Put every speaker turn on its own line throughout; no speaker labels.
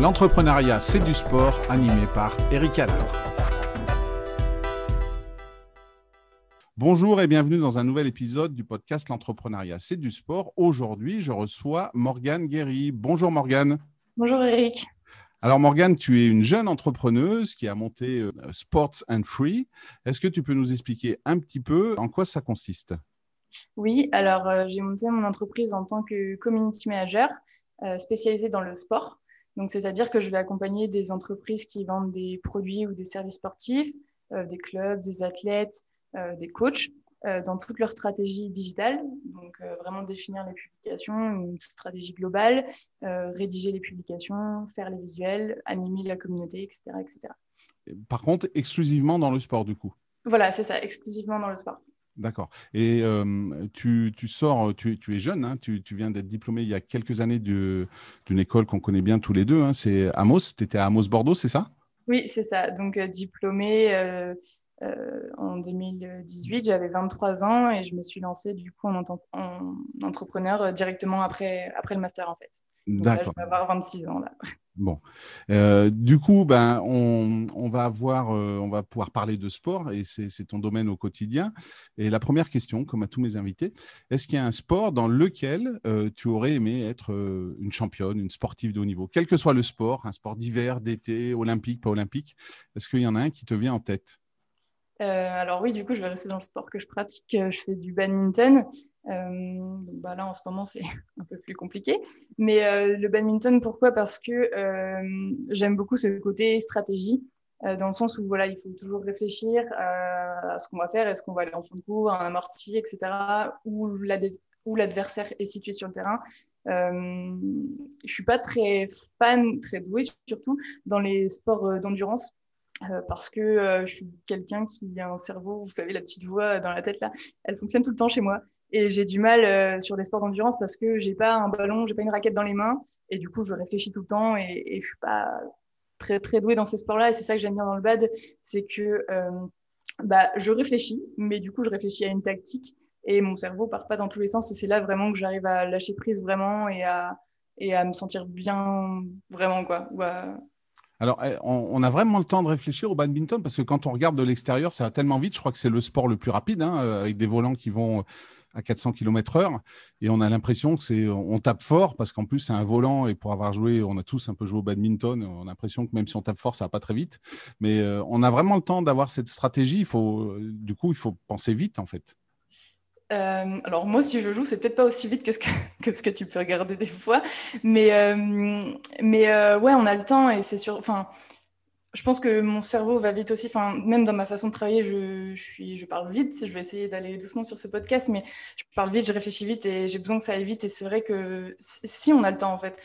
L'entrepreneuriat, c'est du sport, animé par Eric Adler. Bonjour et bienvenue dans un nouvel épisode du podcast L'entrepreneuriat, c'est du sport. Aujourd'hui, je reçois Morgane Guéry. Bonjour Morgane.
Bonjour Eric.
Alors Morgane, tu es une jeune entrepreneuse qui a monté euh, Sports and Free. Est-ce que tu peux nous expliquer un petit peu en quoi ça consiste?
Oui, alors euh, j'ai monté mon entreprise en tant que community manager euh, spécialisée dans le sport. Donc, c'est-à-dire que je vais accompagner des entreprises qui vendent des produits ou des services sportifs, euh, des clubs, des athlètes, euh, des coachs, euh, dans toute leur stratégie digitale. Donc, vraiment définir les publications, une stratégie globale, rédiger les publications, faire les visuels, animer la communauté, etc., etc.
Par contre, exclusivement dans le sport, du coup?
Voilà, c'est ça, exclusivement dans le sport.
D'accord. Et euh, tu, sors, tu, es jeune, hein, tu, viens d'être diplômé il y a quelques années d'une école qu'on connaît bien tous les deux, hein, c'est Amos, tu étais à Amos Bordeaux, c'est ça?
Oui, c'est ça. Donc euh, diplômé euh, en 2018, j'avais 23 ans et je me suis lancée du coup en, en entrepreneur directement après, après le master en fait. D'accord. Je vais avoir 26 ans là.
Bon, euh, du coup, ben, on, va avoir, euh, on va pouvoir parler de sport et c'est ton domaine au quotidien. Et la première question, comme à tous mes invités, est-ce qu'il y a un sport dans lequel euh, tu aurais aimé être une championne, une sportive de haut niveau, quel que soit le sport, un sport d'hiver, d'été, olympique, pas olympique Est-ce qu'il y en a un qui te vient en tête?
Alors oui, du coup, je vais rester dans le sport que je pratique. Je fais du badminton. Euh, bah là, en ce moment, c'est un peu plus compliqué. Mais euh, le badminton, pourquoi? Parce que euh, j'aime beaucoup ce côté stratégie, dans le sens où voilà, il faut toujours réfléchir à ce qu'on va faire, est-ce qu'on va aller en fond de cours, un amorti, etc., où l'adversaire est situé sur le terrain. Euh, je suis pas très fan, très douée surtout dans les sports d'endurance euh, parce que euh, je suis quelqu'un qui a un cerveau, vous savez, la petite voix dans la tête là, elle fonctionne tout le temps chez moi. Et j'ai du mal euh, sur les sports d'endurance parce que j'ai pas un ballon, j'ai pas une raquette dans les mains. Et du coup, je réfléchis tout le temps et, et je suis pas très très douée dans ces sports-là. Et c'est ça que j'aime bien dans le bad, c'est que bah, je réfléchis, mais du coup, je réfléchis à une tactique et mon cerveau part pas dans tous les sens. Et c'est là vraiment que j'arrive à lâcher prise vraiment et à, et à me sentir bien vraiment quoi. Ou
alors, eh, on, a vraiment le temps de réfléchir au badminton parce que quand on regarde de l'extérieur, ça va tellement vite. Je crois que c'est le sport le plus rapide, hein, euh, avec des volants qui vont à 400 km/h. Et on a l'impression que c'est, on tape fort parce qu'en plus c'est un volant et pour avoir joué, on a tous un peu joué au badminton. On a l'impression que même si on tape fort, ça va pas très vite. Mais euh, on a vraiment le temps d'avoir cette stratégie. Il faut, du coup, il faut penser vite en fait.
Euh, alors moi, si je joue, c'est peut-être pas aussi vite que ce que, tu peux regarder des fois, mais euh, mais euh, ouais, on a le temps et c'est sûr. Enfin, je pense que mon cerveau va vite aussi. Enfin, même dans ma façon de travailler, je, je parle vite. Je vais essayer d'aller doucement sur ce podcast, mais je parle vite, je réfléchis vite et j'ai besoin que ça aille vite. Et c'est vrai que si on a le temps, en fait,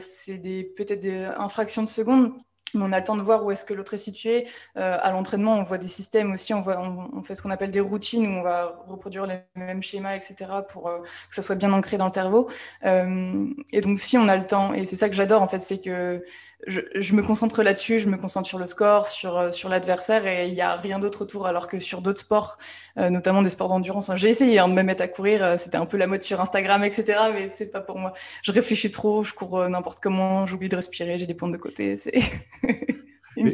c'est des peut-être des infractions de secondes on a le temps de voir où est-ce que l'autre est situé. Euh, à l'entraînement, on voit des systèmes aussi, on, voit, on, fait ce qu'on appelle des routines où on va reproduire les mêmes schémas, etc., pour euh, que ça soit bien ancré dans le cerveau. Euh, et donc, si on a le temps, et c'est ça que j'adore, en fait, c'est que je, me concentre là-dessus, je me concentre sur le score, sur, euh, sur l'adversaire et il n'y a rien d'autre autour. Alors que sur d'autres sports, euh, notamment des sports d'endurance, hein, j'ai essayé hein, de me mettre à courir, c'était un peu la mode sur Instagram, etc. Mais c'est pas pour moi. Je réfléchis trop, je cours n'importe comment, j'oublie de respirer, j'ai des pointes de côté. C'est une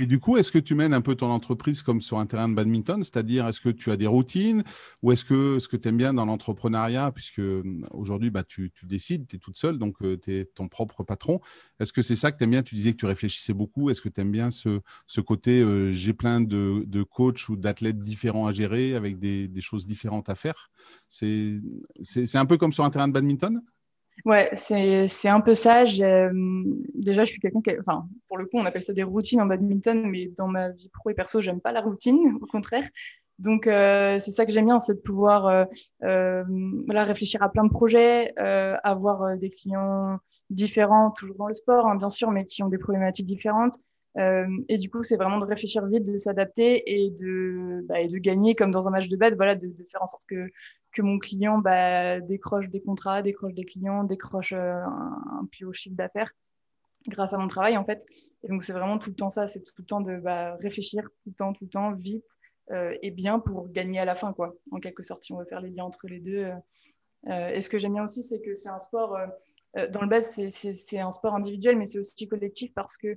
et, du coup, est-ce que tu mènes un peu ton entreprise comme sur un terrain de badminton? C'est-à-dire, est-ce que tu as des routines? Ou est-ce que ce que tu aimes bien dans l'entrepreneuriat, puisque hum, aujourd'hui, bah, tu, décides, tu es toute seule, donc euh, tu es ton propre patron. Est-ce que c'est ça que tu aimes bien? Tu disais que tu réfléchissais beaucoup. Est-ce que tu aimes bien ce, ce côté, euh, j'ai plein de, de coachs ou d'athlètes différents à gérer avec des, des choses différentes à faire? C'est un peu comme sur un terrain de badminton?
Ouais, c'est un peu ça. Déjà, je suis quelqu'un qui. Enfin, pour le coup, on appelle ça des routines en badminton, mais dans ma vie pro et perso, j'aime pas la routine, au contraire. Donc, euh, c'est ça que j'aime bien, c'est de pouvoir euh, euh, voilà, réfléchir à plein de projets, euh, avoir des clients différents, toujours dans le sport, hein, bien sûr, mais qui ont des problématiques différentes. Euh, et du coup, c'est vraiment de réfléchir vite, de s'adapter et de, bah, gagner comme dans un match de bête, voilà, de, faire en sorte que, mon client bah, décroche des contrats, décroche des clients, décroche euh, un, un, plus haut chiffre d'affaires grâce à mon travail en fait. Et donc c'est vraiment tout le temps ça, c'est tout le temps de bah, réfléchir tout le temps, tout le temps, vite euh, et bien pour gagner à la fin quoi. En quelque sorte, si on veut faire les liens entre les deux, et ce que j'aime bien aussi, c'est que c'est un sport, dans le base, c'est un sport individuel, mais c'est aussi collectif parce que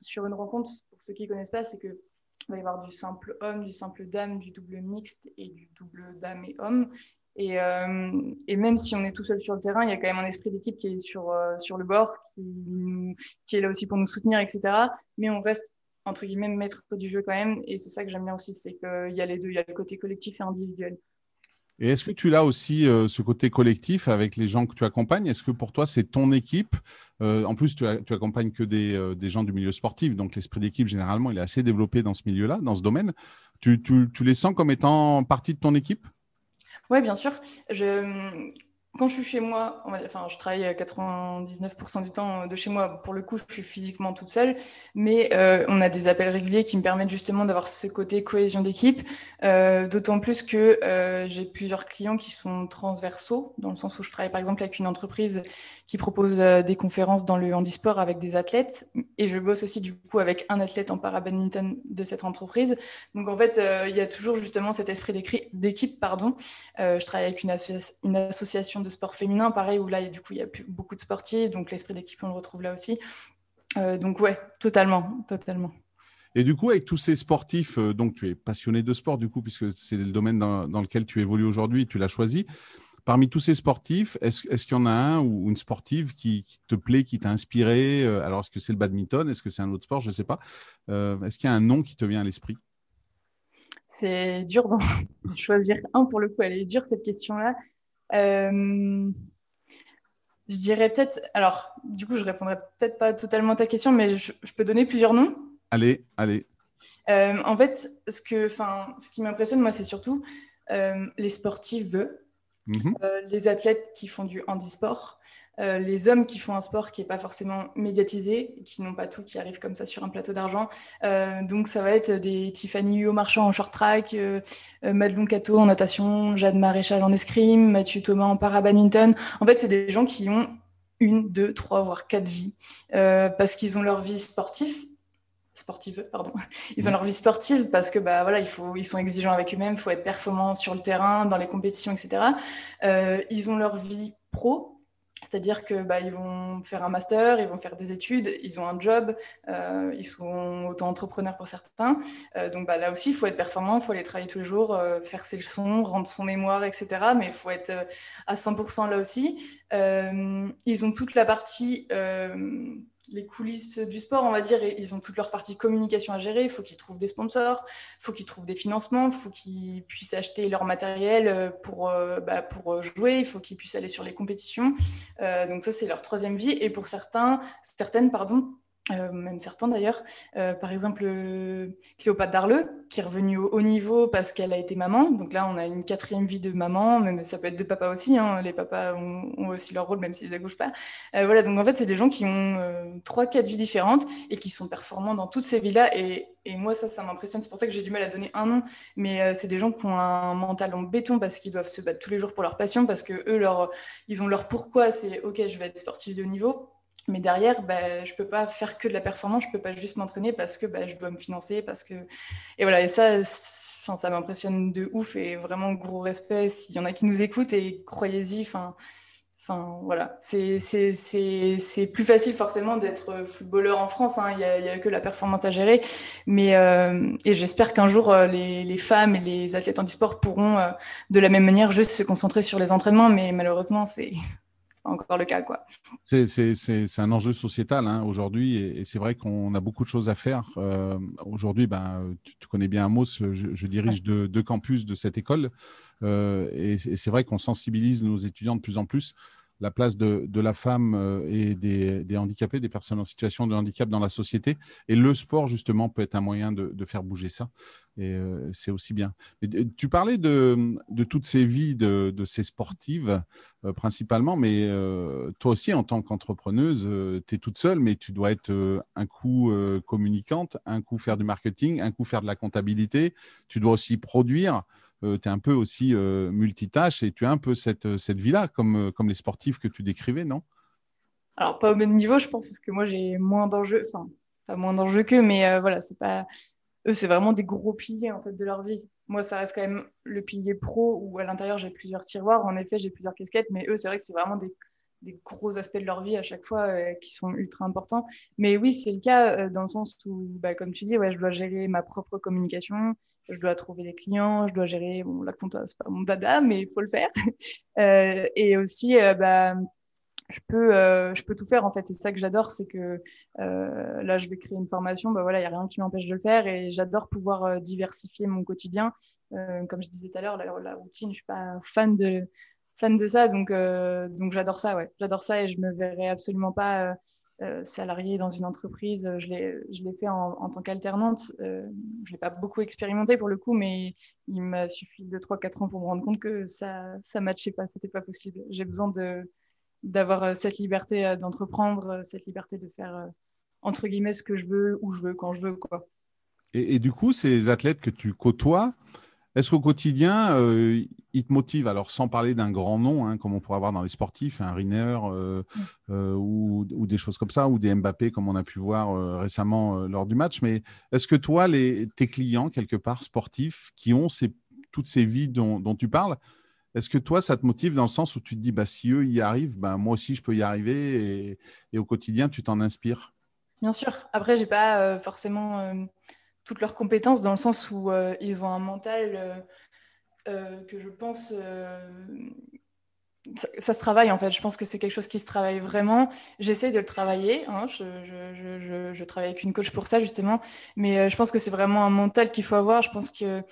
sur une rencontre, pour ceux qui ne connaissent pas, c'est que il va y avoir du simple homme, du simple dame, du double mixte et du double dame et homme. Et, euh, et, même si on est tout seul sur le terrain, il y a quand même un esprit d'équipe qui est sur, euh, sur le bord, qui, qui est là aussi pour nous soutenir, etc. Mais on reste, entre guillemets, maître du jeu quand même. Et c'est ça que j'aime bien aussi, c'est qu'il y a les deux, il y a le côté collectif et individuel.
Et est-ce que tu as aussi euh, ce côté collectif avec les gens que tu accompagnes? Est-ce que pour toi, c'est ton équipe? Euh, En plus, tu, accompagnes que des, euh, des, gens du milieu sportif, donc l'esprit d'équipe, généralement, il est assez développé dans ce milieu-là, dans ce domaine. Tu, tu, tu, les sens comme étant partie de ton équipe?
Oui, bien sûr. Je, quand je suis chez moi, enfin, je travaille 99% du temps de chez moi. Pour le coup, je suis physiquement toute seule, mais euh, on a des appels réguliers qui me permettent justement d'avoir ce côté cohésion d'équipe. Euh, d'autant plus que euh, j'ai plusieurs clients qui sont transversaux, dans le sens où je travaille par exemple avec une entreprise qui propose des conférences dans le handisport avec des athlètes, et je bosse aussi du coup avec un athlète en para-badminton de cette entreprise. Donc en fait, il y a toujours justement cet esprit d'équipe. Pardon. je travaille avec une association de sport féminin, pareil, où là, du coup, il y a plus, beaucoup de sportifs, donc l'esprit d'équipe, on le retrouve là aussi. Euh, donc ouais, totalement, totalement.
Et du coup, avec tous ces sportifs, euh, donc tu es passionné de sport, du coup, puisque c'est le domaine dans, lequel tu évolues aujourd'hui, tu l'as choisi. Parmi tous ces sportifs, est-ce qu'il y en a un ou une sportive qui, te plaît, qui t'a inspiré euh, Alors, est-ce que c'est le badminton Est-ce que c'est un autre sport Je ne sais pas. est-ce qu'il y a un nom qui te vient à l'esprit?
C'est dur de choisir un pour le coup. Elle est dure cette question-là. Euh, je dirais peut-être. Alors, du coup, je répondrai peut-être pas totalement à ta question, mais je, peux donner plusieurs noms.
Allez, allez.
Euh, en fait, ce, que, ce qui m'impressionne, moi, c'est surtout euh, les sportifs, mhm. les athlètes qui font du handisport, euh, les hommes qui font un sport qui n'est pas forcément médiatisé, qui n'ont pas tout, qui arrivent comme ça sur un plateau d'argent. Euh, donc ça va être des Tiffany Huot Marchand en short track, euh, Madelon Cato en natation, Jade Maréchal en escrime, Mathieu Thomas en para-badminton. En fait, c'est des gens qui ont une, deux, trois, voire quatre vies, parce qu'ils ont leur vie sportive, sportive, pardon. Ils ont leur vie sportive parce que bah voilà, il faut, ils sont exigeants avec eux-mêmes, il faut être performants sur le terrain, dans les compétitions, etc. ils ont leur vie pro c'est-à-dire que bah, ils vont faire un master, ils vont faire des études, ils ont un job, euh, ils sont auto-entrepreneurs pour certains. Euh, donc bah, là aussi, il faut être performant, il faut aller travailler tous les jours, euh, faire ses leçons, rendre son mémoire, etc. Mais il faut être à 100% là aussi. ils ont toute la partie les coulisses du sport, on va dire, ils ont toute leur partie communication à gérer. Il faut qu'ils trouvent des sponsors, il faut qu'ils trouvent des financements, il faut qu'ils puissent acheter leur matériel euh, pour, euh, bah, pour euh, jouer, il faut qu'ils puissent aller sur les compétitions. donc ça, c'est leur troisième vie. Et pour certains, certaines, pardon, euh, même certains d'ailleurs. Euh, par exemple, Cléopâtre Darleux, qui est revenue au haut niveau parce qu'elle a été maman. Donc là, on a une quatrième vie de maman, mais ça peut être de papa aussi. Hein. Les papas ont, aussi leur rôle, même s'ils n'accouchent pas. Euh, voilà, donc en fait, c'est des gens qui ont trois, quatre vies différentes et qui sont performants dans toutes ces vies-là. Et, et, moi, ça, ça m'impressionne. C'est pour ça que j'ai du mal à donner un nom. Mais c'est des gens qui ont un mental en béton parce qu'ils doivent se battre tous les jours pour leur passion, parce que eux, leur, ils ont leur pourquoi. C'est OK, je vais être sportif de haut niveau mais derrière, bah, je ne peux pas faire que de la performance, je ne peux pas juste m'entraîner parce que bah, je dois me financer. Parce que... Et voilà, et ça, ça m'impressionne de ouf et vraiment gros respect. S'il y en a qui nous écoutent et croyez-y, enfin, enfin voilà, c'est plus facile forcément d'être footballeur en France. Hein. Il n'y a, que la performance à gérer. Mais, euh, et j'espère qu'un jour, euh, les, femmes et les athlètes en sport pourront euh, de la même manière juste se concentrer sur les entraînements. Mais malheureusement, c'est encore le cas. quoi.
C'est un enjeu sociétal hein, aujourd'hui et, c'est vrai qu'on a beaucoup de choses à faire. Euh, aujourd'hui, ben, tu, connais bien Amos, je, dirige deux, campus de cette école euh, et, c'est vrai qu'on sensibilise nos étudiants de plus en plus la place de, la femme euh, et des, handicapés, des personnes en situation de handicap dans la société. Et le sport, justement, peut être un moyen de, faire bouger ça. Et euh, c'est aussi bien. tu parlais de, toutes ces vies de, ces sportives, euh, principalement, mais toi aussi, en tant qu'entrepreneuse, tu es toute seule, mais tu dois être un coup communicante, un coup faire du marketing, un coup faire de la comptabilité. Tu dois aussi produire. Euh, tu es un peu aussi euh, multitâche et tu as un peu cette, euh, cette vie-là, comme, comme les sportifs que tu décrivais, non?
Alors, pas au même niveau, je pense, parce que moi, j'ai moins d'enjeux, enfin, pas moins d'enjeux qu'eux, mais voilà, c'est pas. eux, c'est vraiment des gros piliers en fait de leur vie. Moi, ça reste quand même le pilier pro où à l'intérieur j'ai plusieurs tiroirs. En effet, j'ai plusieurs casquettes, mais eux, c'est vrai que c'est vraiment des, gros aspects de leur vie à chaque fois euh, qui sont ultra importants. Mais oui, c'est le cas euh, dans le sens où, bah, comme tu dis, ouais, je dois gérer ma propre communication, je dois trouver les clients, je dois gérer bon, la compta, c'est pas mon dada, mais il faut le faire. Euh, et aussi, bah, je peux, je peux tout faire en fait. C'est ça que j'adore, c'est que là, je vais créer une formation, bah voilà, il n'y a rien qui m'empêche de le faire et j'adore pouvoir diversifier mon quotidien. comme je disais tout à l'heure, la, routine, je suis pas fan de fan de ça, donc donc j'adore ça, ouais, j'adore ça et je me verrai absolument pas salarié dans une entreprise. Je l'ai, fait en, en tant qu'alternante. je l'ai pas beaucoup expérimenté pour le coup, mais il m'a suffi de 3-4 ans pour me rendre compte que ça ça matchait pas, c'était pas possible. J'ai besoin d'avoir euh, cette liberté euh, d'entreprendre, euh, cette liberté de faire entre guillemets ce que je veux, où je veux, quand je veux. Quoi.
Et, du coup, ces athlètes que tu côtoies, est-ce qu'au quotidien, ils te motivent Alors, sans parler d'un grand nom, hein, comme on pourrait avoir dans les sportifs, un Riner mm. ou, des choses comme ça, ou des Mbappé, comme on a pu voir récemment lors du match, mais est-ce que toi, les, tes clients, quelque part, sportifs, qui ont ces, toutes ces vies dont, dont tu parles, est-ce que toi, ça te motive dans le sens où tu te dis, bah, si eux y arrivent, bah, moi aussi, je peux y arriver et, au quotidien, tu t'en inspires?
Bien sûr. Après, je n'ai pas euh, forcément euh, toutes leurs compétences dans le sens où euh, ils ont un mental que je pense. Ça, se travaille en fait. Je pense que c'est quelque chose qui se travaille vraiment. J'essaie de le travailler. Hein. Je, je, travaille avec une coach pour ça justement. Mais je pense que c'est vraiment un mental qu'il faut avoir. Je pense que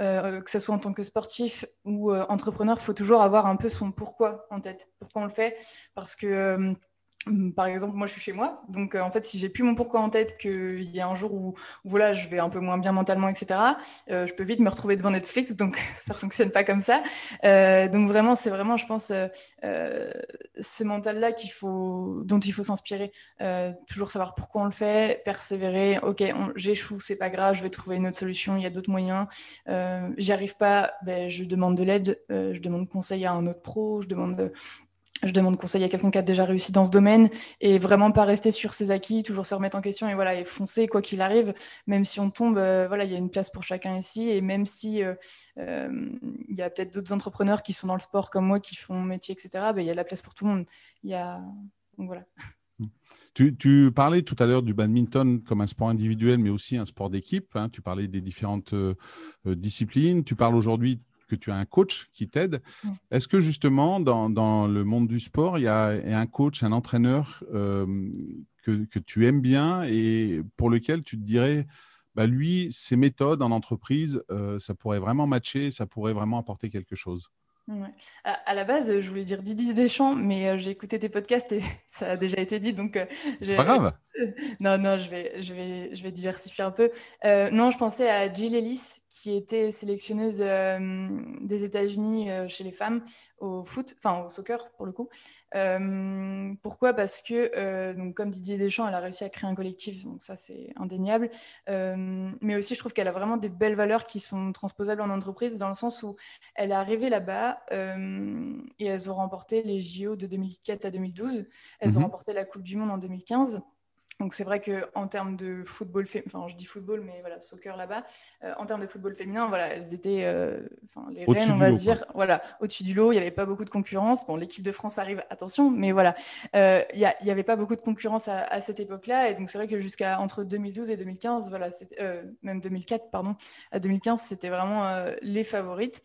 euh, que ce soit en tant que sportif ou euh, entrepreneur, il faut toujours avoir un peu son pourquoi en tête. Pourquoi on le fait? Parce que euh, par exemple, moi, je suis chez moi. Donc, euh, en fait, si j'ai plus mon pourquoi en tête, qu'il y a un jour où, voilà, je vais un peu moins bien mentalement, etc., euh, je peux vite me retrouver devant Netflix. Donc, ça fonctionne pas comme ça. Euh, donc, vraiment, c'est vraiment, je pense, ce mental-là dont il faut s'inspirer. toujours savoir pourquoi on le fait, persévérer. Ok, j'échoue, c'est pas grave, je vais trouver une autre solution. Il y a d'autres moyens. J'y arrive pas, ben, je demande de l'aide. je demande conseil à un autre pro. Je demande je demande conseil à quelqu'un qui a déjà réussi dans ce domaine et vraiment pas rester sur ses acquis, toujours se remettre en question et voilà et foncer quoi qu'il arrive, même si on tombe, euh, voilà il y a une place pour chacun ici et même si euh, euh, il y a peut-être d'autres entrepreneurs qui sont dans le sport comme moi qui font métier etc, ben, il y a la place pour tout le monde. Y a voilà.
Tu, parlais tout à l'heure du badminton comme un sport individuel, mais aussi un sport d'équipe. Hein. Tu parlais des différentes disciplines. Tu parles aujourd'hui que tu as un coach qui t'aide. Est-ce que justement, dans, le monde du sport, il y a un coach, un entraîneur euh, que, tu aimes bien et pour lequel tu te dirais, bah, lui, ses méthodes en entreprise, euh, ça pourrait vraiment matcher, ça pourrait vraiment apporter quelque chose?
À, la base, je voulais dire Didier Deschamps, mais euh, j'ai écouté tes podcasts et ça a déjà été dit, donc.
c'est pas grave.
non, non, je vais, je vais, je vais diversifier un peu. non, je pensais à Jill Ellis, qui était sélectionneuse euh, des États-Unis euh, chez les femmes au foot, enfin au soccer pour le coup. Euh, pourquoi? Parce que, donc, comme Didier Deschamps, elle a réussi à créer un collectif, donc ça c'est indéniable. mais aussi, je trouve qu'elle a vraiment des belles valeurs qui sont transposables en entreprise, dans le sens où elle est arrivée là-bas et elles ont remporté les JO de 2004 à 2012. Elles ont mhm. remporté la Coupe du Monde en 2015. Donc c'est vrai qu'en termes de football, enfin je dis football, mais voilà, soccer là-bas, euh, en termes de football féminin, voilà, elles étaient euh, les reines, on va dire, voilà, au-dessus du lot, il n'y avait pas beaucoup de concurrence. Bon, l'équipe de France arrive, attention, mais voilà, euh, il n'y avait pas beaucoup de concurrence à, cette époque-là. Et donc c'est vrai que jusqu'à entre 2012 et 2015, voilà, même 2004, pardon, à 2015, c'était vraiment les favorites.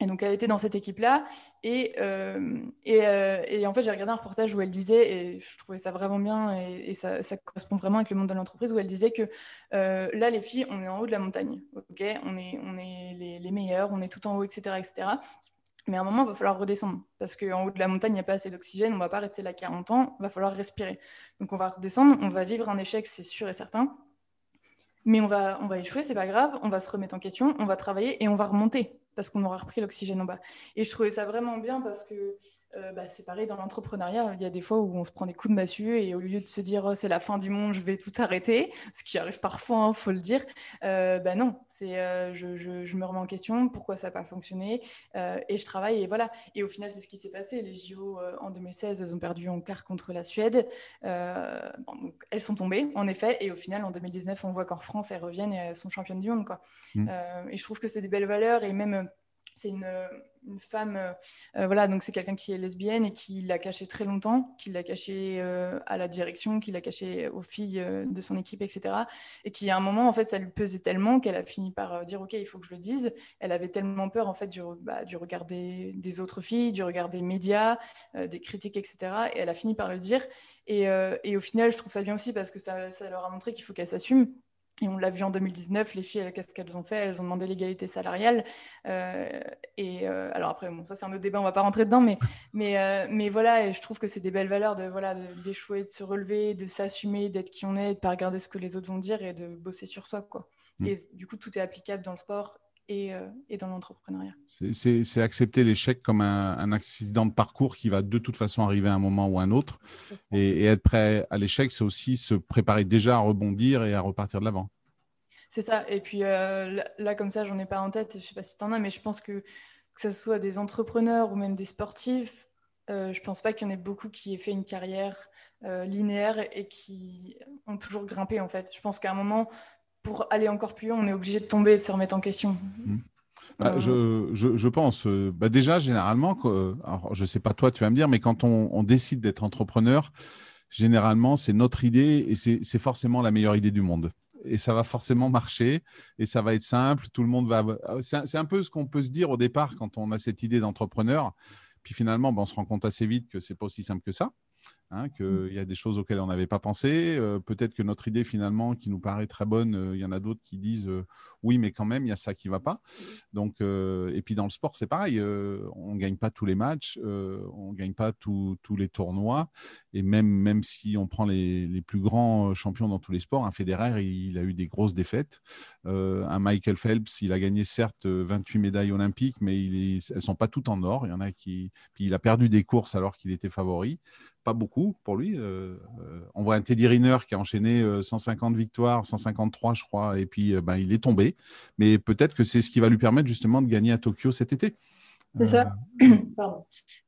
Et donc, elle était dans cette équipe-là. Et, euh, euh, et, en fait, j'ai regardé un reportage où elle disait, et je trouvais ça vraiment bien, et, ça, correspond vraiment avec le monde de l'entreprise, où elle disait que euh, là, les filles, on est en haut de la montagne. ok? On est, on est les, les, meilleurs, on est tout en haut, etc. etc. Mais à un moment, il va falloir redescendre. Parce qu'en haut de la montagne, il n'y a pas assez d'oxygène, on ne va pas rester là 40 ans, il va falloir respirer. Donc, on va redescendre, on va vivre un échec, c'est sûr et certain. Mais on va, on va échouer, c'est pas grave, on va se remettre en question, on va travailler et on va remonter parce qu'on aura repris l'oxygène en bas. Et je trouvais ça vraiment bien parce que euh, bah, c'est pareil dans l'entrepreneuriat. Il y a des fois où on se prend des coups de massue et au lieu de se dire oh, c'est la fin du monde, je vais tout arrêter, ce qui arrive parfois, il hein, faut le dire, euh, bah non, c'est euh, je, je, me remets en question, pourquoi ça n'a pas fonctionné et je travaille et voilà. Et au final, c'est ce qui s'est passé. Les JO en 2016, elles ont perdu en quart contre la Suède. donc, elles sont tombées, en effet, et au final, en 2019, on voit qu'en France, elles reviennent et elles sont championnes du monde. Quoi. Mmh. et je trouve que c'est des belles valeurs et même c'est une, une, femme, euh, euh, voilà, donc c'est quelqu'un qui est lesbienne et qui l'a caché très longtemps, qui l'a caché euh, à la direction, qui l'a caché aux filles de son équipe, etc. Et qui à un moment, en fait, ça lui pesait tellement qu'elle a fini par dire, ok, il faut que je le dise. Elle avait tellement peur, en fait, du, bah, regard des, autres filles, du regard des médias, des critiques, etc. Et elle a fini par le dire. Et, et, au final, je trouve ça bien aussi parce que ça, ça leur a montré qu'il faut qu'elle s'assume et on l'a vu en 2019, les filles, qu'est-ce qu'elles ont fait? Elles ont demandé l'égalité salariale. Euh, et euh, alors après, bon, ça c'est un autre débat, on va pas rentrer dedans, mais, mais, euh, mais voilà, et je trouve que c'est des belles valeurs de voilà d'échouer, de, se relever, de s'assumer, d'être qui on est, de pas regarder ce que les autres vont dire et de bosser sur soi, quoi. Mm. Et du coup, tout est applicable dans le sport et, et, dans l'entrepreneuriat.
C'est accepter l'échec comme un, accident de parcours qui va de toute façon arriver à un moment ou à un autre. Et, et, être prêt à l'échec, c'est aussi se préparer déjà à rebondir et à repartir de l'avant.
C'est ça. Et puis euh, là, comme ça, j'en ai pas en tête. Je sais pas si tu en as, mais je pense que que ce soit des entrepreneurs ou même des sportifs, euh, je pense pas qu'il y en ait beaucoup qui aient fait une carrière euh, linéaire et qui ont toujours grimpé en fait. Je pense qu'à un moment, pour aller encore plus loin, on est obligé de tomber et de se remettre en question.
Mmh. Bah, je, je, pense, bah, déjà, généralement, alors, je ne sais pas toi, tu vas me dire, mais quand on, on décide d'être entrepreneur, généralement, c'est notre idée et c'est forcément la meilleure idée du monde et ça va forcément marcher et ça va être simple. Tout le monde va. C'est un peu ce qu'on peut se dire au départ quand on a cette idée d'entrepreneur. Puis finalement, ben, on se rend compte assez vite que c'est pas aussi simple que ça. Hein, qu'il mm. y a des choses auxquelles on n'avait pas pensé. Euh, peut-être que notre idée, finalement, qui nous paraît très bonne, euh, il y en a d'autres qui disent euh, oui, mais quand même, il y a ça qui ne va pas. Donc, et puis dans le sport, c'est pareil. on ne gagne pas tous les matchs, on ne gagne pas tous les tournois. Et même, même si on prend les, les, plus grands champions dans tous les sports, un Federer, il, a eu des grosses défaites. un Michael Phelps, il a gagné certes 28 médailles olympiques, mais il elles ne sont pas toutes en or. Il y en a qui. Puis il a perdu des courses alors qu'il était favori pas beaucoup pour lui. Euh, euh, on voit un Teddy Riner qui a enchaîné 150 euh, victoires, 153 je crois, et puis ben, il est tombé. Mais peut-être que c'est ce qui va lui permettre justement de gagner à Tokyo cet été.
C'est ça.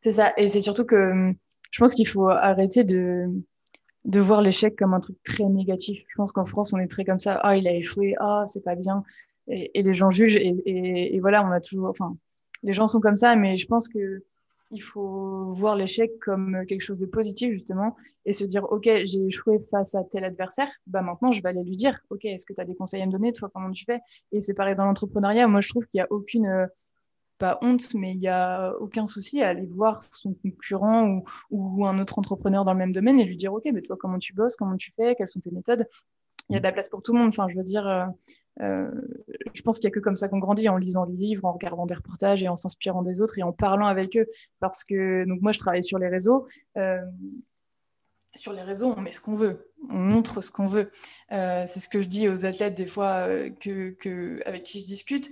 C'est ça. Et c'est surtout que je pense qu'il faut arrêter de, de voir l'échec comme un truc très négatif. Je pense qu'en France, on est très comme ça. Ah, il a échoué. Ah, c'est pas bien. Et, les gens jugent. Et, et, voilà, on a toujours. Enfin, les gens sont comme ça, mais je pense que il faut voir l'échec comme quelque chose de positif justement et se dire ok j'ai échoué face à tel adversaire bah maintenant je vais aller lui dire ok est-ce que tu as des conseils à me donner toi comment tu fais? Et c'est pareil dans l'entrepreneuriat. Moi je trouve qu'il y a aucune euh, pas honte mais il y a aucun souci à aller voir son concurrent ou, ou, un autre entrepreneur dans le même domaine et lui dire ok mais toi comment tu bosses comment tu fais quelles sont tes méthodes? Il y a de la place pour tout le monde. Enfin, je veux dire, euh, euh, je pense qu'il n'y a que comme ça qu'on grandit, en lisant des livres, en regardant des reportages et en s'inspirant des autres et en parlant avec eux. Parce que donc moi, je travaille sur les réseaux. Euh, sur les réseaux, on met ce qu'on veut, on montre ce qu'on veut. c'est ce que je dis aux athlètes des fois que, que, avec qui je discute.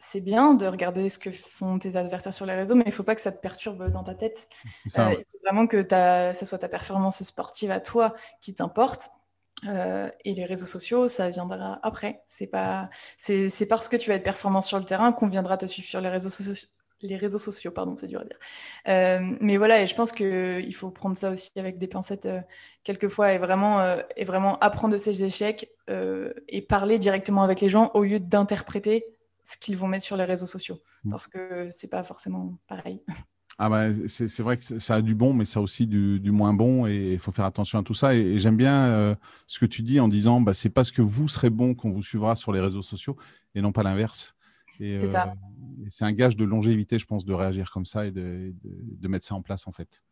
C'est bien de regarder ce que font tes adversaires sur les réseaux, mais il ne faut pas que ça te perturbe dans ta tête. Ça, il faut vraiment que ta, ça soit ta performance sportive à toi qui t'importe euh, et les réseaux sociaux, ça viendra après. C'est pas, c'est, parce que tu vas être performant sur le terrain qu'on viendra te suivre sur les réseaux sociaux. Les réseaux sociaux, pardon, c'est dur à dire. Euh, mais voilà, et je pense qu'il faut prendre ça aussi avec des pincettes euh, quelquefois et vraiment, et vraiment apprendre de ses échecs et parler directement avec les gens au lieu d'interpréter ce qu'ils vont mettre sur les réseaux sociaux. Mmh. Parce que c'est pas forcément pareil.
Ah bah, c'est vrai que ça a du bon, mais ça a aussi du, moins bon, et il faut faire attention à tout ça. Et, j'aime bien euh, ce que tu dis en disant, bah, c'est parce que vous serez bon qu'on vous suivra sur les réseaux sociaux, et non pas l'inverse. C'est ça. Euh, c'est un gage de longévité, je pense, de réagir comme ça et de, mettre ça en place, en fait.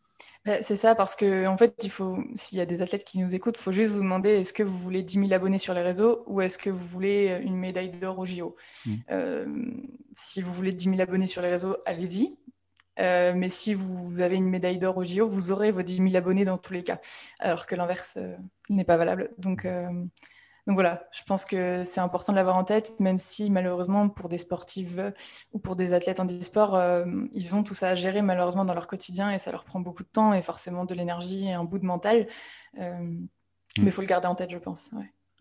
Bah, c'est ça, parce que en fait, il faut, s'il y a des athlètes qui nous écoutent, il faut juste vous demander est-ce que vous voulez 10 000 abonnés sur les réseaux ou est-ce que vous voulez une médaille d'or au JO mmh. euh, Si vous voulez 10 000 abonnés sur les réseaux, allez-y. Euh, mais si vous avez une médaille d'or au JO, vous aurez vos 10 000 abonnés dans tous les cas, alors que l'inverse euh, n'est pas valable. Donc, euh, donc voilà, je pense que c'est important de l'avoir en tête, même si malheureusement pour des sportifs ou pour des athlètes en e-sport, ils ont tout ça à gérer malheureusement dans leur quotidien et ça leur prend beaucoup de temps et forcément de l'énergie et un bout de mental. Mm. Mais il faut le garder en tête, je pense.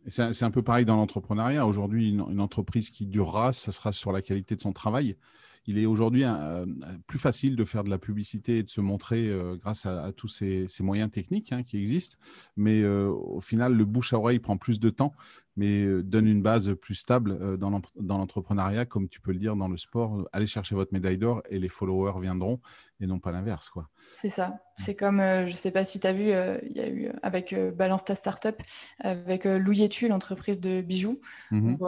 C'est un peu pareil dans l'entrepreneuriat. Aujourd'hui, une, entreprise qui durera, ça sera sur la qualité de son travail il est aujourd'hui euh, plus facile de faire de la publicité et de se montrer euh, grâce à, tous ces, moyens techniques hein, qui existent. Mais euh, au final, le bouche à oreille prend plus de temps mais euh, donne une base plus stable euh, dans l'entrepreneuriat, comme tu peux le dire dans le sport. Allez chercher votre médaille d'or et les followers viendront et non pas l'inverse. quoi.
C'est ça. C'est comme, euh, je ne sais pas si tu as vu, il y a eu avec Balance ta Startup, avec Louietu, l'entreprise de bijoux, mmh où,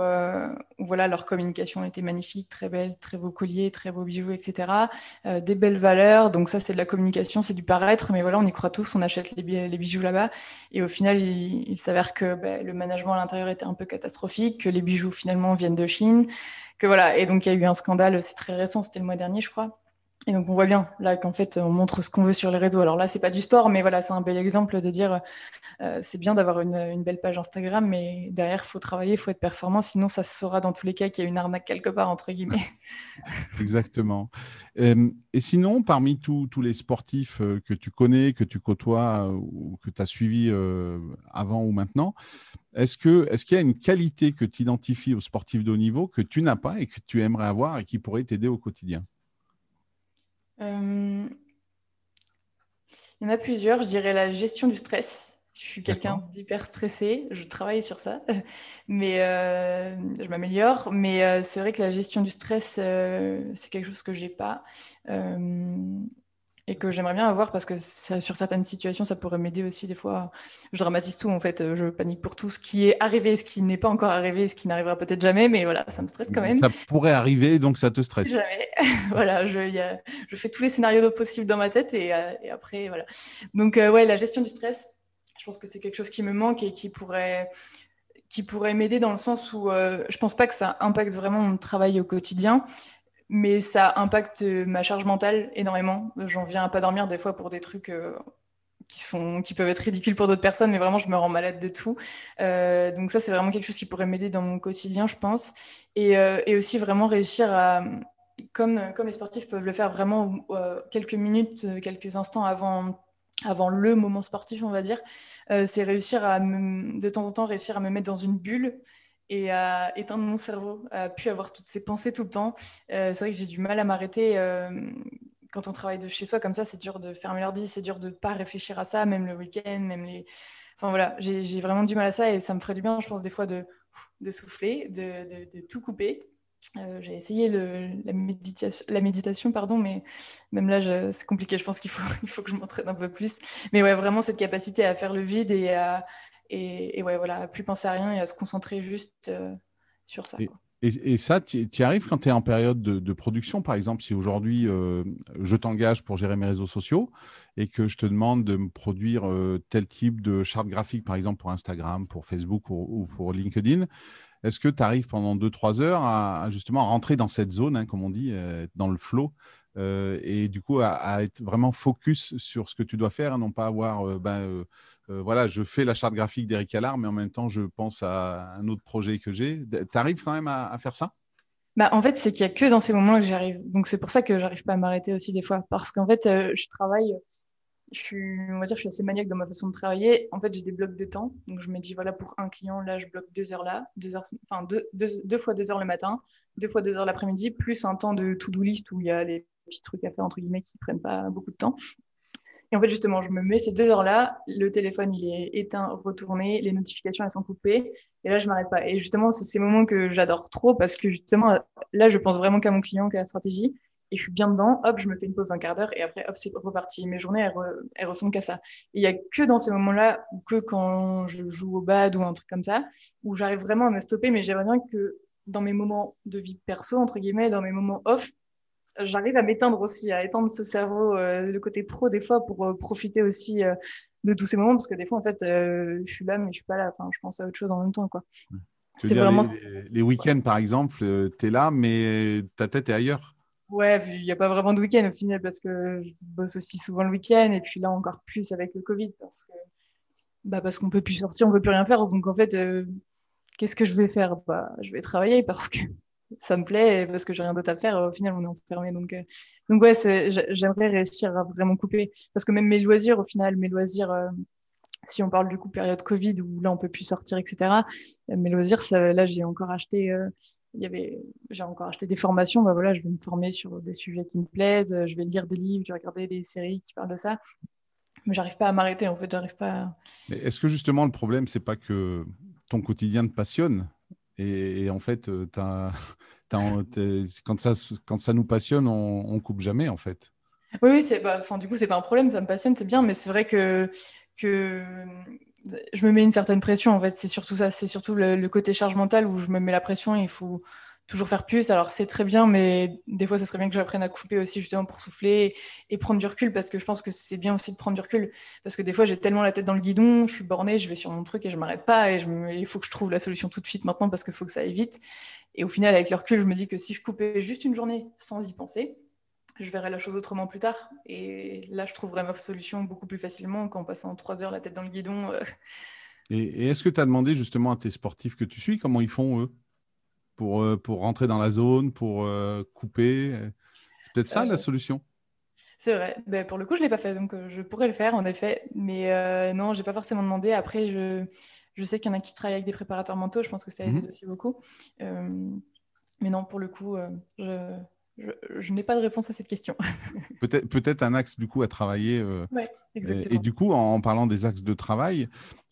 voilà, leur communication était magnifique, très belle, très beaux colliers, très beaux bijoux, etc. des belles valeurs. Donc ça, c'est de la communication, c'est du paraître, mais voilà, on y croit tous, on achète les, les bijoux là-bas. Et au final, il, s'avère que ben, le management à l'intérieur est un peu catastrophique, que les bijoux finalement viennent de Chine, que voilà. Et donc il y a eu un scandale, c'est très récent, c'était le mois dernier, je crois, et donc on voit bien là qu'en fait on montre ce qu'on veut sur les réseaux. Alors là c'est pas du sport, mais voilà c'est un bel exemple de dire euh, c'est bien d'avoir une, belle page Instagram, mais derrière faut travailler, faut être performant, sinon ça se saura dans tous les cas qu'il y a une arnaque quelque part entre guillemets.
Exactement. Euh, et sinon parmi tous les sportifs euh, que tu connais, que tu côtoies ou que tu as suivis avant ou maintenant, est-ce qu'il y a une qualité que tu identifies aux sportifs de haut niveau que tu n'as pas et que tu aimerais avoir et qui pourrait t'aider au quotidien?
Euh, il y en a plusieurs. Je dirais la gestion du stress. Je suis quelqu'un d'hyper stressé. Je travaille sur ça, mais euh, je m'améliore. Mais euh, c'est vrai que la gestion du stress, c'est quelque chose que j'ai pas et que j'aimerais bien avoir parce que sur certaines situations, ça pourrait m'aider aussi des fois. Je dramatise tout en fait, je panique pour tout ce qui est arrivé, ce qui n'est pas encore arrivé, ce qui n'arrivera peut-être jamais, mais voilà, ça me stresse quand même.
Ça pourrait arriver, donc ça te stresse.
Jamais. voilà, je, je, fais tous les scénarios possibles dans ma tête et, euh, après, voilà. Donc euh, ouais, la gestion du stress, je pense que c'est quelque chose qui me manque et qui pourrait qui pourrait m'aider dans le sens où euh, je pense pas que ça impacte vraiment mon travail au quotidien, mais ça impacte ma charge mentale énormément. J'en viens à pas dormir des fois pour des trucs euh, qui, sont, qui peuvent être ridicules pour d'autres personnes, mais vraiment, je me rends malade de tout. Euh, donc ça, c'est vraiment quelque chose qui pourrait m'aider dans mon quotidien, je pense. Et, euh, et, aussi vraiment réussir à, comme, comme les sportifs peuvent le faire vraiment quelques minutes, quelques instants avant avant le moment sportif, on va dire, c'est réussir à, de temps en temps, réussir à me mettre dans une bulle et à éteindre mon cerveau, à plus avoir toutes ces pensées tout le temps. Euh, c'est vrai que j'ai du mal à m'arrêter. Euh, quand on travaille de chez soi comme ça, c'est dur de fermer l'ordi, c'est dur de ne pas réfléchir à ça, même le week-end, même les... Enfin voilà, j'ai vraiment du mal à ça et ça me ferait du bien, je pense, des fois de, de souffler, de, de, tout couper. Euh, j'ai essayé le, la, méditation, la méditation, pardon, mais même là, c'est compliqué. Je pense qu'il faut, il faut que je m'entraîne un peu plus. Mais ouais, vraiment cette capacité à faire le vide et à, et, ouais, voilà, à plus penser à rien et à se concentrer juste euh, sur ça.
Et, ça, tu y arrives quand tu es en période de, production, par exemple, si aujourd'hui euh, je t'engage pour gérer mes réseaux sociaux et que je te demande de me produire euh, tel type de charte graphique, par exemple pour Instagram, pour Facebook ou, pour LinkedIn, est-ce que tu arrives pendant 2-3 heures à, justement rentrer dans cette zone, hein, comme on dit, dans le flow et du coup à, être vraiment focus sur ce que tu dois faire, non pas avoir ben, euh, voilà, je fais la charte graphique d'Eric Allard, mais en même temps, je pense à un autre projet que j'ai. Tu arrives quand même à, faire ça?
Bah, En fait, c'est qu'il n'y a que dans ces moments-là que j'y arrive. Donc, c'est pour ça que j'arrive pas à m'arrêter aussi des fois. Parce qu'en fait, euh, je travaille, je suis, on va dire, je suis assez maniaque dans ma façon de travailler. En fait, j'ai des blocs de temps. Donc, je me dis, voilà, pour un client, là, je bloque deux heures là, deux, heures, enfin, deux, deux, fois deux heures le matin, deux fois deux heures l'après-midi, plus un temps de to-do list où il y a les petits trucs à faire, entre guillemets, qui prennent pas beaucoup de temps. Et en fait, justement, je me mets ces deux heures-là, le téléphone, il est éteint, retourné, les notifications, elles sont coupées. Et là, je m'arrête pas. Et justement, c'est ces moments que j'adore trop parce que justement, là, je pense vraiment qu'à mon client, qu'à la stratégie. Et je suis bien dedans. Hop, je me fais une pause d'un quart d'heure et après, hop, c'est reparti. Mes journées, elles, ressemblent qu'à ça. Il y a que dans ces moments-là, ou que quand je joue au bad ou un truc comme ça, où j'arrive vraiment à me stopper. Mais j'aimerais bien que dans mes moments de vie perso, entre guillemets, dans mes moments off, j'arrive à m'éteindre aussi, à étendre ce cerveau, euh, le côté pro des fois, pour euh, profiter aussi euh, de tous ces moments, parce que des fois, en fait, je suis là, mais je suis pas là. Enfin, je pense à autre chose en même temps, quoi.
C'est vraiment les, week-ends, par exemple, tu es là, mais ta tête est ailleurs.
Ouais, il n'y a pas vraiment de week-end au final, parce que je bosse aussi souvent le week-end, et puis là encore plus avec le Covid, parce que bah, parce qu'on peut plus sortir, on peut plus rien faire. Donc en fait, qu'est-ce que je vais faire? Bah, Je vais travailler parce que ça me plaît parce que j'ai rien d'autre à faire. Au final, on est enfermé. Donc, euh, donc ouais, j'aimerais réussir à vraiment couper. Parce que même mes loisirs, au final, mes loisirs, euh, si on parle du coup période Covid où là on peut plus sortir, etc. Mes loisirs, là j'ai encore acheté, euh, y avait, j'ai encore acheté des formations. Bah voilà, je vais me former sur des sujets qui me plaisent. Je vais lire des livres, je vais regarder des séries qui parlent de ça. Mais j'arrive pas à m'arrêter en fait. J'arrive pas.
Est-ce que justement le problème c'est pas que ton quotidien te passionne? Et, en fait, euh, quand, ça, quand ça nous passionne, on, on coupe jamais, en fait.
Oui, oui bah, du coup, c'est pas un problème, ça me passionne, c'est bien, mais c'est vrai que, que je me mets une certaine pression, en fait. C'est surtout ça, c'est surtout le, le, côté charge mentale où je me mets la pression et il faut, toujours faire plus. Alors c'est très bien, mais des fois, ce serait bien que j'apprenne à couper aussi justement pour souffler et prendre du recul parce que je pense que c'est bien aussi de prendre du recul parce que des fois, j'ai tellement la tête dans le guidon, je suis bornée, je vais sur mon truc et je m'arrête pas et il faut que je trouve la solution tout de suite maintenant parce qu'il faut que ça aille vite. Et au final, avec le recul, je me dis que si je coupais juste une journée sans y penser, je verrais la chose autrement plus tard. Et là, je trouverais ma solution beaucoup plus facilement qu'en passant trois heures la tête dans le guidon. Euh.
Et, et est-ce que tu as demandé justement à tes sportifs que tu suis comment ils font eux? Pour, euh, pour rentrer dans la zone, pour euh, couper. C'est peut-être ça la euh, solution.
C'est vrai. Ben, pour le coup, je ne l'ai pas fait, donc je pourrais le faire en effet. Mais non, je n'ai pas forcément demandé. Après, je, je sais qu'il y en a qui travaillent avec des préparateurs mentaux. Je pense que ça les aide mhm. aussi beaucoup. mais non, pour le coup, je, je, n'ai pas de réponse à cette question.
peut-être peut un axe du coup à travailler.
Ouais, exactement.
Et, du coup, en, parlant des axes de travail,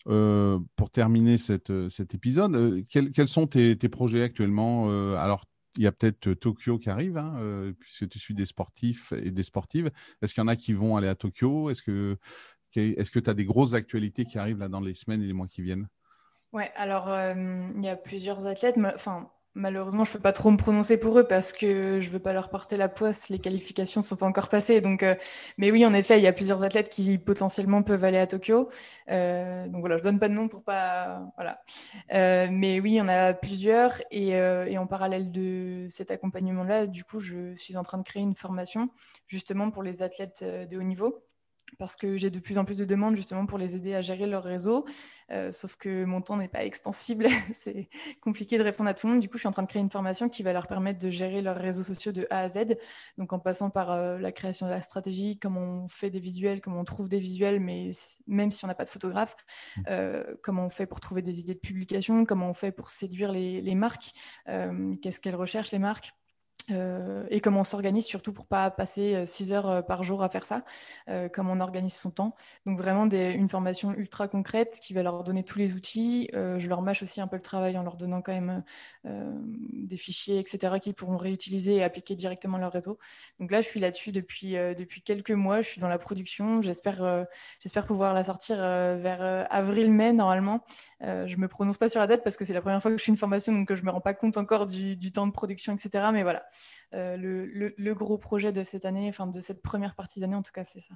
euh, pour terminer euh, cet épisode, euh, quels, sont tes, projets actuellement Alors, il y a peut-être Tokyo qui arrive, hein, puisque tu suis des sportifs et des sportives. Est-ce qu'il y en a qui vont aller à Tokyo? Est-ce que tu as des grosses actualités qui arrivent là dans les semaines et les mois qui viennent?
Ouais, alors il y a plusieurs athlètes. Enfin, Malheureusement, je peux pas trop me prononcer pour eux parce que je veux pas leur porter la poisse. Les qualifications sont pas encore passées. Donc, euh, mais oui, en effet, il y a plusieurs athlètes qui potentiellement peuvent aller à Tokyo. Euh, donc voilà, je donne pas de nom pour pas. Voilà. Euh, mais oui, il y en a plusieurs. Et, et en parallèle de cet accompagnement-là, du coup, je suis en train de créer une formation justement pour les athlètes de haut niveau parce que j'ai de plus en plus de demandes justement pour les aider à gérer leur réseau. Euh, sauf que mon temps n'est pas extensible, c'est compliqué de répondre à tout le monde. Du coup, je suis en train de créer une formation qui va leur permettre de gérer leurs réseaux sociaux de A à Z. Donc, en passant par euh, la création de la stratégie, comment on fait des visuels, comment on trouve des visuels, mais même si on n'a pas de photographe, mmh. euh, comment on fait pour trouver des idées de publication, comment on fait pour séduire les, les marques, qu'est-ce qu'elles recherchent les marques euh, et comment on s'organise surtout pour pas passer 6 euh, heures euh, par jour à faire ça, comment on organise son temps. Donc vraiment des, une formation ultra concrète qui va leur donner tous les outils. je leur mâche aussi un peu le travail en leur donnant quand même des fichiers, etc., qu'ils pourront réutiliser et appliquer directement leur réseau. Donc là, je suis là-dessus depuis, depuis quelques mois. Je suis dans la production. J'espère j'espère pouvoir la sortir vers avril-mai normalement. je me prononce pas sur la date parce que c'est la première fois que je fais une formation, donc je me rends pas compte encore du temps de production, etc. Mais voilà. Euh, le, gros projet de cette année, enfin de cette première partie d'année en tout cas, c'est ça.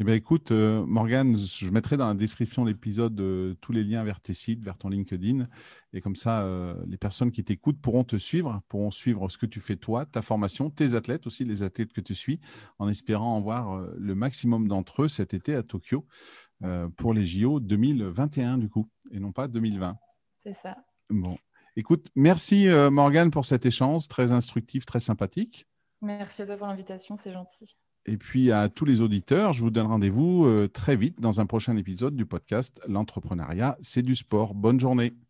Eh bien, écoute, euh, Morgane, je mettrai dans la description de l'épisode euh, tous les liens vers tes sites, vers ton LinkedIn. Et comme ça, les personnes qui t'écoutent pourront te suivre, pourront suivre ce que tu fais toi, ta formation, tes athlètes aussi, les athlètes que tu suis, en espérant en voir le maximum d'entre eux cet été à Tokyo pour les JO 2021, du coup, et non pas 2020.
C'est ça.
Bon. Écoute, merci euh, Morgane pour cet échange très instructif, très sympathique.
Merci à toi pour l'invitation, c'est gentil.
Et puis à tous les auditeurs, je vous donne rendez-vous euh, très vite dans un prochain épisode du podcast L'entrepreneuriat, c'est du sport. Bonne journée.